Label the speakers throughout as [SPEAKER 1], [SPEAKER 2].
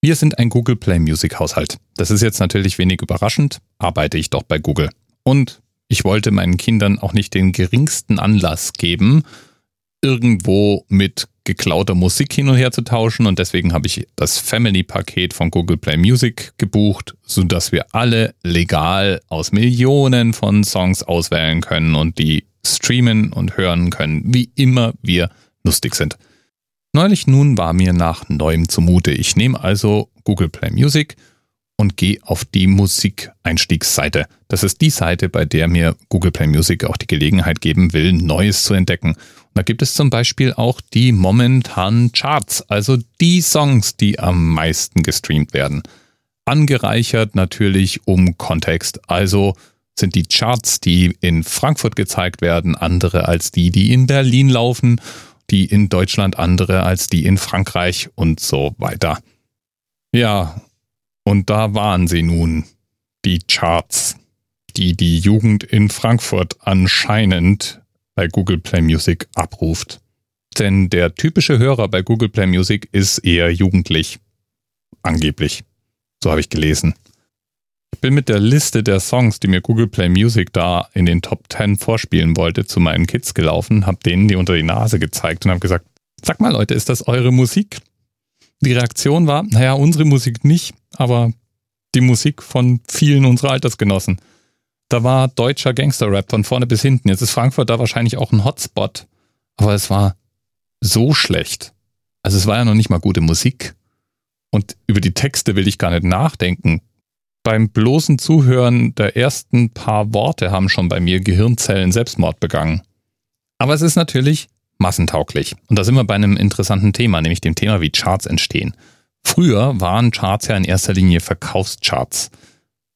[SPEAKER 1] Wir sind ein Google Play Music Haushalt. Das ist jetzt natürlich wenig überraschend, arbeite ich doch bei Google. Und ich wollte meinen Kindern auch nicht den geringsten Anlass geben, irgendwo mit geklauter Musik hin und her zu tauschen und deswegen habe ich das Family-Paket von Google Play Music gebucht, sodass wir alle legal aus Millionen von Songs auswählen können und die streamen und hören können, wie immer wir lustig sind. Neulich nun war mir nach neuem zumute. Ich nehme also Google Play Music und gehe auf die Musikeinstiegsseite. Das ist die Seite, bei der mir Google Play Music auch die Gelegenheit geben will, Neues zu entdecken. Und da gibt es zum Beispiel auch die momentanen Charts, also die Songs, die am meisten gestreamt werden. Angereichert natürlich um Kontext, also sind die Charts, die in Frankfurt gezeigt werden, andere als die, die in Berlin laufen, die in Deutschland andere als die in Frankreich und so weiter. Ja, und da waren sie nun, die Charts, die die Jugend in Frankfurt anscheinend bei Google Play Music abruft. Denn der typische Hörer bei Google Play Music ist eher jugendlich. Angeblich. So habe ich gelesen. Ich bin mit der Liste der Songs, die mir Google Play Music da in den Top 10 vorspielen wollte, zu meinen Kids gelaufen, habe denen die unter die Nase gezeigt und habe gesagt, sag mal Leute, ist das eure Musik? Die Reaktion war, naja, unsere Musik nicht, aber die Musik von vielen unserer Altersgenossen. Da war deutscher Gangster-Rap von vorne bis hinten. Jetzt ist Frankfurt da wahrscheinlich auch ein Hotspot. Aber es war so schlecht. Also es war ja noch nicht mal gute Musik. Und über die Texte will ich gar nicht nachdenken. Beim bloßen Zuhören der ersten paar Worte haben schon bei mir Gehirnzellen Selbstmord begangen. Aber es ist natürlich massentauglich. Und da sind wir bei einem interessanten Thema, nämlich dem Thema, wie Charts entstehen. Früher waren Charts ja in erster Linie Verkaufscharts.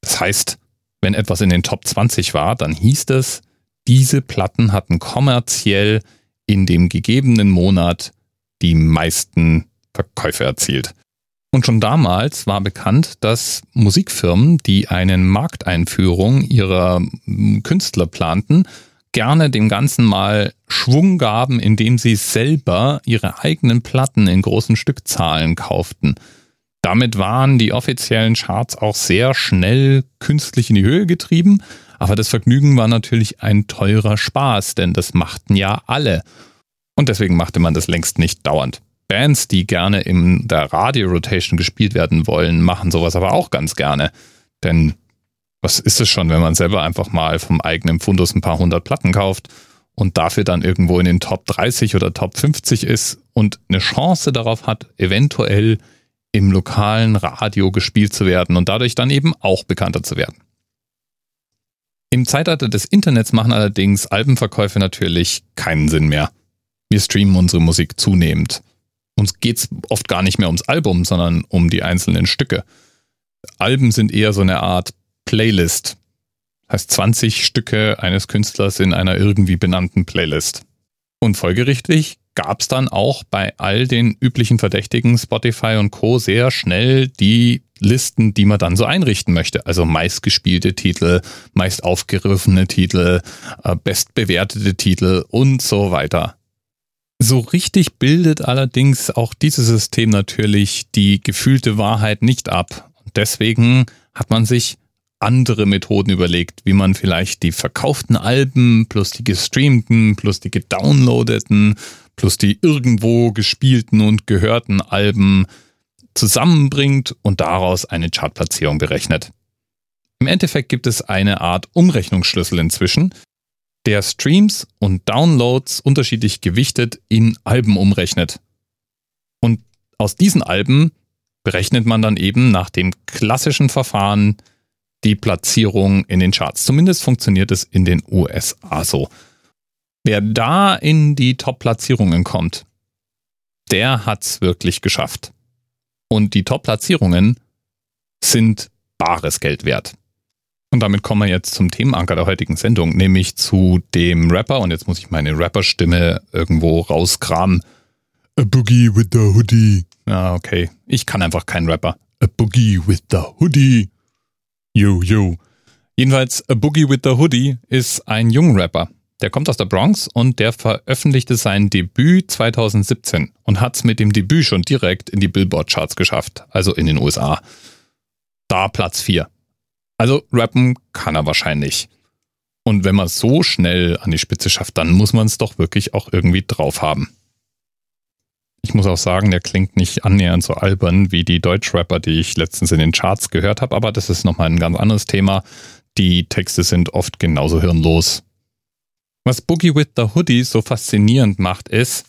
[SPEAKER 1] Das heißt, wenn etwas in den Top 20 war, dann hieß es, diese Platten hatten kommerziell in dem gegebenen Monat die meisten Verkäufe erzielt. Und schon damals war bekannt, dass Musikfirmen, die eine Markteinführung ihrer Künstler planten, gerne dem Ganzen mal Schwung gaben, indem sie selber ihre eigenen Platten in großen Stückzahlen kauften. Damit waren die offiziellen Charts auch sehr schnell künstlich in die Höhe getrieben, aber das Vergnügen war natürlich ein teurer Spaß, denn das machten ja alle. Und deswegen machte man das längst nicht dauernd. Bands, die gerne in der Radio-Rotation gespielt werden wollen, machen sowas aber auch ganz gerne. Denn was ist es schon, wenn man selber einfach mal vom eigenen Fundus ein paar hundert Platten kauft und dafür dann irgendwo in den Top 30 oder Top 50 ist und eine Chance darauf hat, eventuell im lokalen Radio gespielt zu werden und dadurch dann eben auch bekannter zu werden. Im Zeitalter des Internets machen allerdings Albenverkäufe natürlich keinen Sinn mehr. Wir streamen unsere Musik zunehmend. Uns geht es oft gar nicht mehr ums Album, sondern um die einzelnen Stücke. Alben sind eher so eine Art Playlist. Heißt 20 Stücke eines Künstlers in einer irgendwie benannten Playlist. Und folgerichtig gab es dann auch bei all den üblichen Verdächtigen Spotify und Co. sehr schnell die Listen, die man dann so einrichten möchte. Also meistgespielte Titel, meist aufgerufene Titel, äh, bestbewertete Titel und so weiter. So richtig bildet allerdings auch dieses System natürlich die gefühlte Wahrheit nicht ab. deswegen hat man sich andere Methoden überlegt, wie man vielleicht die verkauften Alben plus die gestreamten plus die gedownloadeten plus die irgendwo gespielten und gehörten Alben zusammenbringt und daraus eine Chartplatzierung berechnet. Im Endeffekt gibt es eine Art Umrechnungsschlüssel inzwischen, der Streams und Downloads unterschiedlich gewichtet in Alben umrechnet. Und aus diesen Alben berechnet man dann eben nach dem klassischen Verfahren die Platzierung in den Charts. Zumindest funktioniert es in den USA so. Wer da in die Top-Platzierungen kommt, der hat's wirklich geschafft. Und die Top-Platzierungen sind bares Geld wert. Und damit kommen wir jetzt zum Themenanker der heutigen Sendung, nämlich zu dem Rapper. Und jetzt muss ich meine Rapperstimme irgendwo rauskramen. A Boogie with the Hoodie. Ah, okay. Ich kann einfach keinen Rapper. A Boogie with the Hoodie. Yo, yo. Jedenfalls, A Boogie with the Hoodie ist ein junger Rapper. der kommt aus der Bronx und der veröffentlichte sein Debüt 2017 und hat es mit dem Debüt schon direkt in die Billboard-Charts geschafft, also in den USA. Da Platz 4. Also rappen kann er wahrscheinlich. Und wenn man so schnell an die Spitze schafft, dann muss man es doch wirklich auch irgendwie drauf haben. Ich muss auch sagen, der klingt nicht annähernd so albern wie die Deutschrapper, die ich letztens in den Charts gehört habe, aber das ist nochmal ein ganz anderes Thema. Die Texte sind oft genauso hirnlos. Was Boogie with the Hoodie so faszinierend macht, ist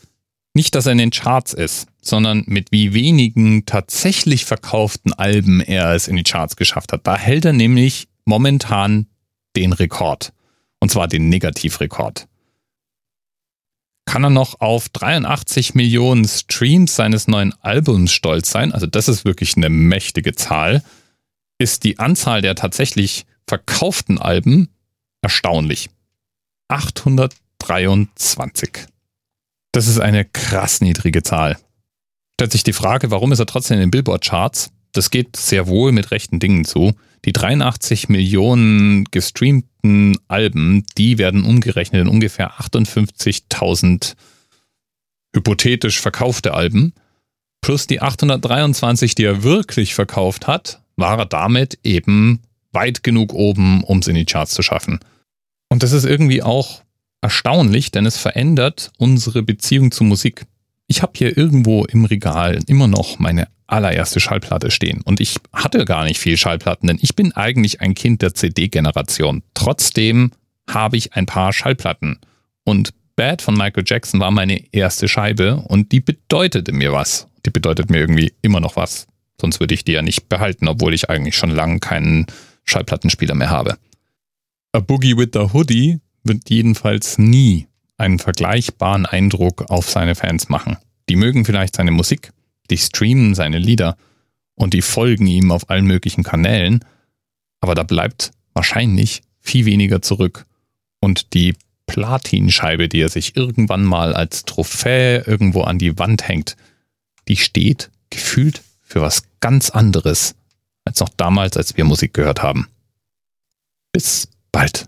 [SPEAKER 1] nicht, dass er in den Charts ist, sondern mit wie wenigen tatsächlich verkauften Alben er es in die Charts geschafft hat. Da hält er nämlich momentan den Rekord. Und zwar den Negativrekord kann er noch auf 83 Millionen Streams seines neuen Albums stolz sein. Also das ist wirklich eine mächtige Zahl. Ist die Anzahl der tatsächlich verkauften Alben erstaunlich. 823. Das ist eine krass niedrige Zahl. Stellt sich die Frage, warum ist er trotzdem in den Billboard-Charts? Das geht sehr wohl mit rechten Dingen zu. Die 83 Millionen gestreamten Alben, die werden umgerechnet in ungefähr 58.000 hypothetisch verkaufte Alben. Plus die 823, die er wirklich verkauft hat, war er damit eben weit genug oben, um es in die Charts zu schaffen. Und das ist irgendwie auch erstaunlich, denn es verändert unsere Beziehung zu Musik. Ich habe hier irgendwo im Regal immer noch meine allererste Schallplatte stehen. Und ich hatte gar nicht viel Schallplatten, denn ich bin eigentlich ein Kind der CD-Generation. Trotzdem habe ich ein paar Schallplatten. Und Bad von Michael Jackson war meine erste Scheibe und die bedeutete mir was. Die bedeutet mir irgendwie immer noch was. Sonst würde ich die ja nicht behalten, obwohl ich eigentlich schon lange keinen Schallplattenspieler mehr habe. A Boogie with the Hoodie wird jedenfalls nie einen vergleichbaren Eindruck auf seine Fans machen. Die mögen vielleicht seine Musik, die streamen seine Lieder und die folgen ihm auf allen möglichen Kanälen, aber da bleibt wahrscheinlich viel weniger zurück. Und die Platinscheibe, die er sich irgendwann mal als Trophäe irgendwo an die Wand hängt, die steht gefühlt für was ganz anderes als noch damals, als wir Musik gehört haben. Bis bald.